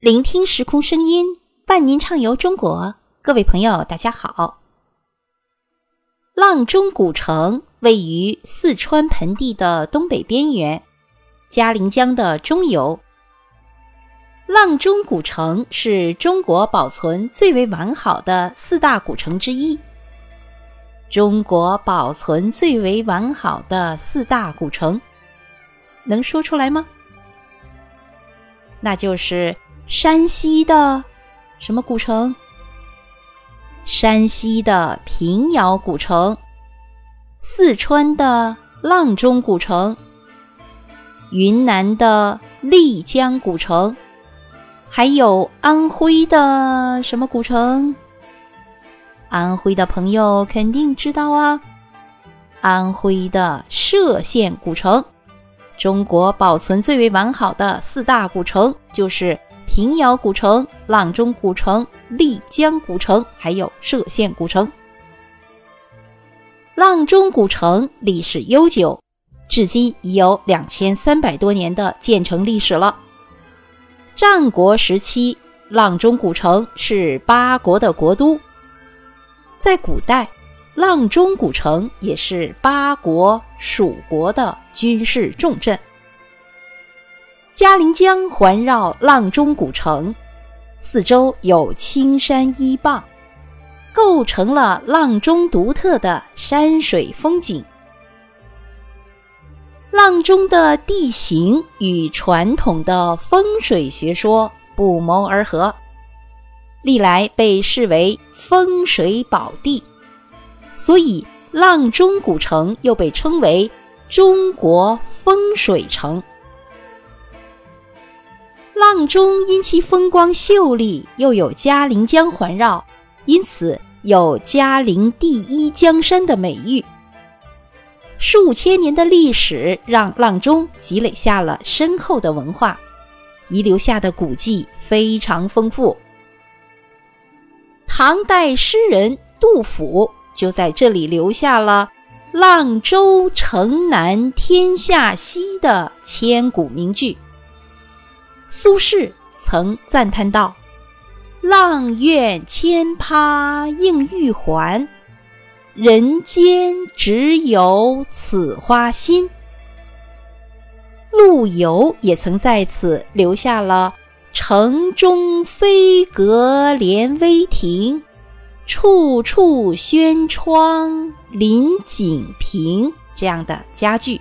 聆听时空声音，伴您畅游中国。各位朋友，大家好。阆中古城位于四川盆地的东北边缘，嘉陵江的中游。阆中古城是中国保存最为完好的四大古城之一。中国保存最为完好的四大古城，能说出来吗？那就是山西的什么古城？山西的平遥古城，四川的阆中古城，云南的丽江古城。还有安徽的什么古城？安徽的朋友肯定知道啊，安徽的歙县古城。中国保存最为完好的四大古城就是平遥古城、阆中古城、丽江古城，还有歙县古城。阆中古城历史悠久，至今已有两千三百多年的建成历史了。战国时期，阆中古城是八国的国都。在古代，阆中古城也是八国蜀国的军事重镇。嘉陵江环绕阆中古城，四周有青山依傍，构成了阆中独特的山水风景。阆中的地形与传统的风水学说不谋而合，历来被视为风水宝地，所以阆中古城又被称为“中国风水城”。阆中因其风光秀丽，又有嘉陵江环绕，因此有“嘉陵第一江山”的美誉。数千年的历史让阆中积累下了深厚的文化，遗留下的古迹非常丰富。唐代诗人杜甫就在这里留下了“阆州城南天下溪”的千古名句。苏轼曾赞叹道：“阆苑千葩映玉环。”人间只有此花心。陆游也曾在此留下了“城中飞阁连微亭，处处轩窗临锦屏”这样的佳句。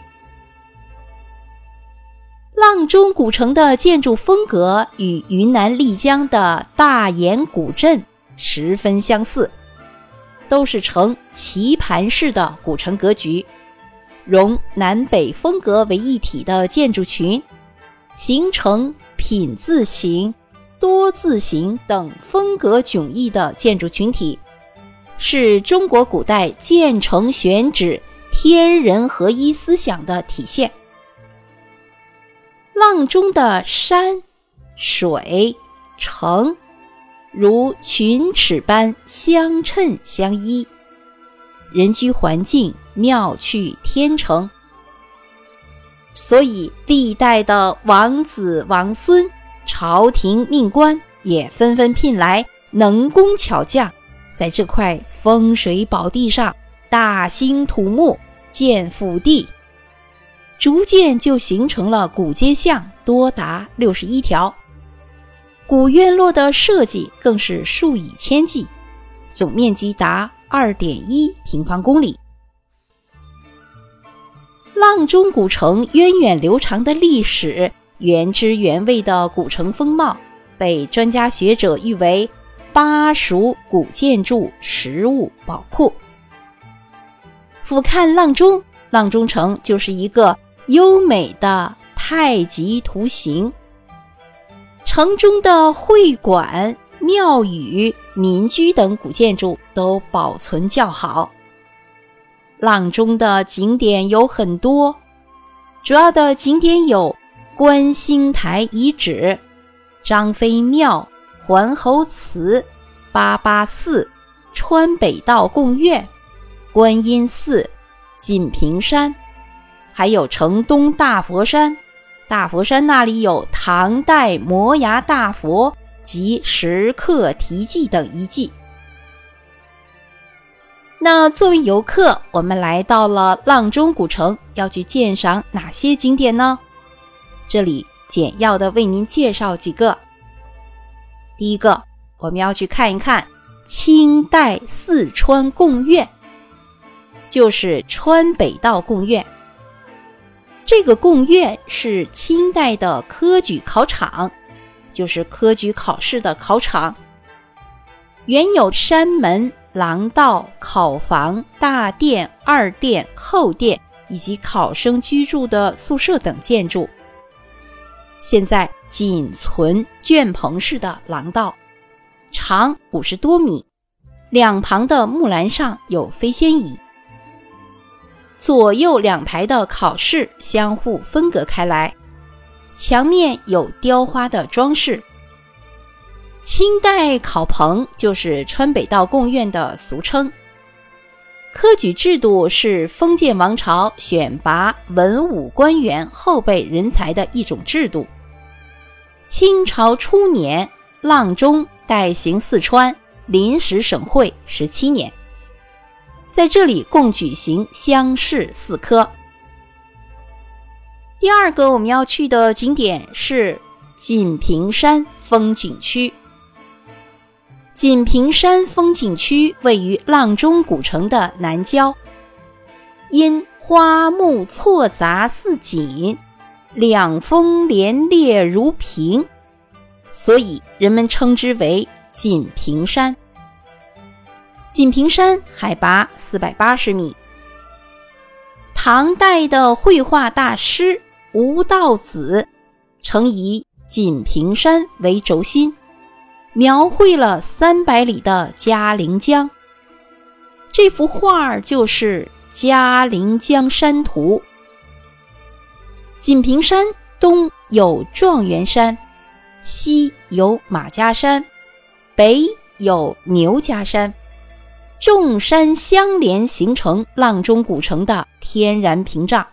阆中古城的建筑风格与云南丽江的大研古镇十分相似。都是呈棋盘式的古城格局，融南北风格为一体的建筑群，形成品字形、多字形等风格迥异的建筑群体，是中国古代建成选址天人合一思想的体现。阆中的山、水、城。如群齿般相衬相依，人居环境妙趣天成，所以历代的王子王孙、朝廷命官也纷纷聘来能工巧匠，在这块风水宝地上大兴土木建府地，逐渐就形成了古街巷，多达六十一条。古院落的设计更是数以千计，总面积达二点一平方公里。阆中古城源远流长的历史，原汁原味的古城风貌，被专家学者誉为巴蜀古建筑实物宝库。俯瞰阆中，阆中城就是一个优美的太极图形。城中的会馆、庙宇、民居等古建筑都保存较好。阆中的景点有很多，主要的景点有观星台遗址、张飞庙、桓侯祠、八八寺、川北道贡院、观音寺、锦屏山，还有城东大佛山、大佛山那里有唐代摩崖大佛及石刻题记等遗迹。那作为游客，我们来到了阆中古城，要去鉴赏哪些景点呢？这里简要的为您介绍几个。第一个，我们要去看一看清代四川贡院，就是川北道贡院。这个贡院是清代的科举考场，就是科举考试的考场。原有山门、廊道、考房、大殿、二殿、后殿以及考生居住的宿舍等建筑。现在仅存卷棚式的廊道，长五十多米，两旁的木栏上有飞仙椅。左右两排的考室相互分隔开来，墙面有雕花的装饰。清代考棚就是川北道贡院的俗称。科举制度是封建王朝选拔文武官员后备人才的一种制度。清朝初年，阆中代行四川临时省会十七年。在这里共举行乡试四科。第二个我们要去的景点是锦屏山风景区。锦屏山风景区位于阆中古城的南郊，因花木错杂似锦，两峰连列如屏，所以人们称之为锦屏山。锦屏山海拔四百八十米。唐代的绘画大师吴道子曾以锦屏山为轴心，描绘了三百里的嘉陵江。这幅画就是《嘉陵江山图》。锦屏山东有状元山，西有马家山，北有牛家山。众山相连，形成阆中古城的天然屏障。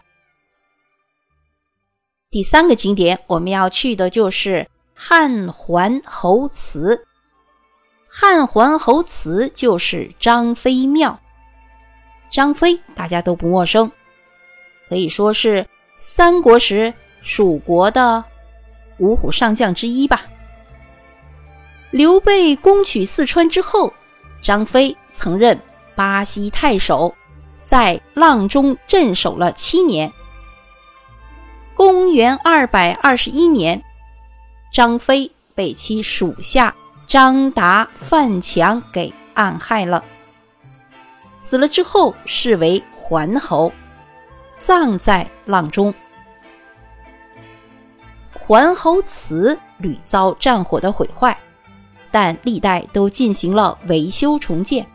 第三个景点我们要去的就是汉桓侯祠。汉桓侯祠就是张飞庙。张飞大家都不陌生，可以说是三国时蜀国的五虎上将之一吧。刘备攻取四川之后。张飞曾任巴西太守，在阆中镇守了七年。公元二百二十一年，张飞被其属下张达、范强给暗害了，死了之后视为桓侯，葬在阆中。桓侯祠屡遭战火的毁坏。但历代都进行了维修重建。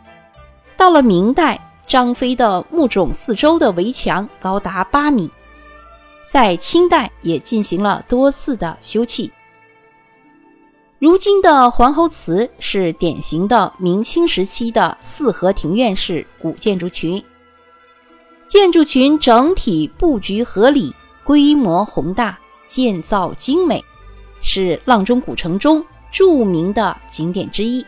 到了明代，张飞的墓冢四周的围墙高达八米。在清代也进行了多次的修葺。如今的桓侯祠是典型的明清时期的四合庭院式古建筑群，建筑群整体布局合理，规模宏大，建造精美，是阆中古城中。著名的景点之一，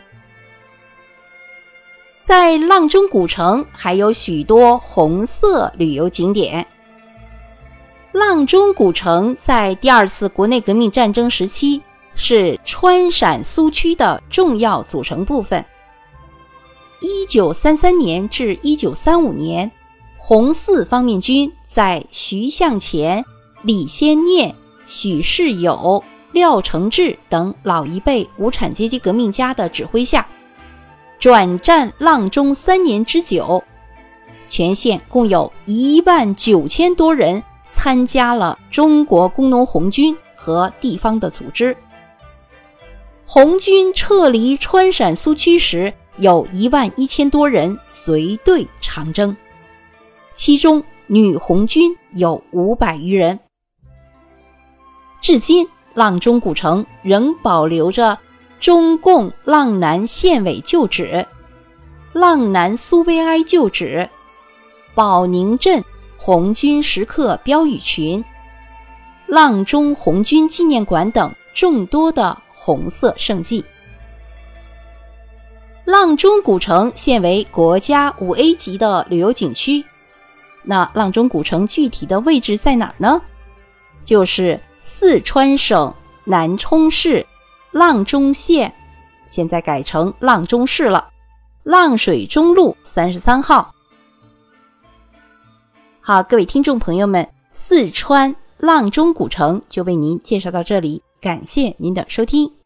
在阆中古城还有许多红色旅游景点。阆中古城在第二次国内革命战争时期是川陕苏区的重要组成部分。一九三三年至一九三五年，红四方面军在徐向前、李先念、许世友。廖承志等老一辈无产阶级革命家的指挥下，转战阆中三年之久，全县共有一万九千多人参加了中国工农红军和地方的组织。红军撤离川陕苏区时，有一万一千多人随队长征，其中女红军有五百余人。至今。阆中古城仍保留着中共阆南县委旧址、阆南苏维埃旧址、保宁镇红军石刻标语群、阆中红军纪念馆等众多的红色胜迹。阆中古城现为国家五 A 级的旅游景区。那阆中古城具体的位置在哪儿呢？就是四川省南充市阆中县，现在改成阆中市了。阆水中路三十三号。好，各位听众朋友们，四川阆中古城就为您介绍到这里，感谢您的收听。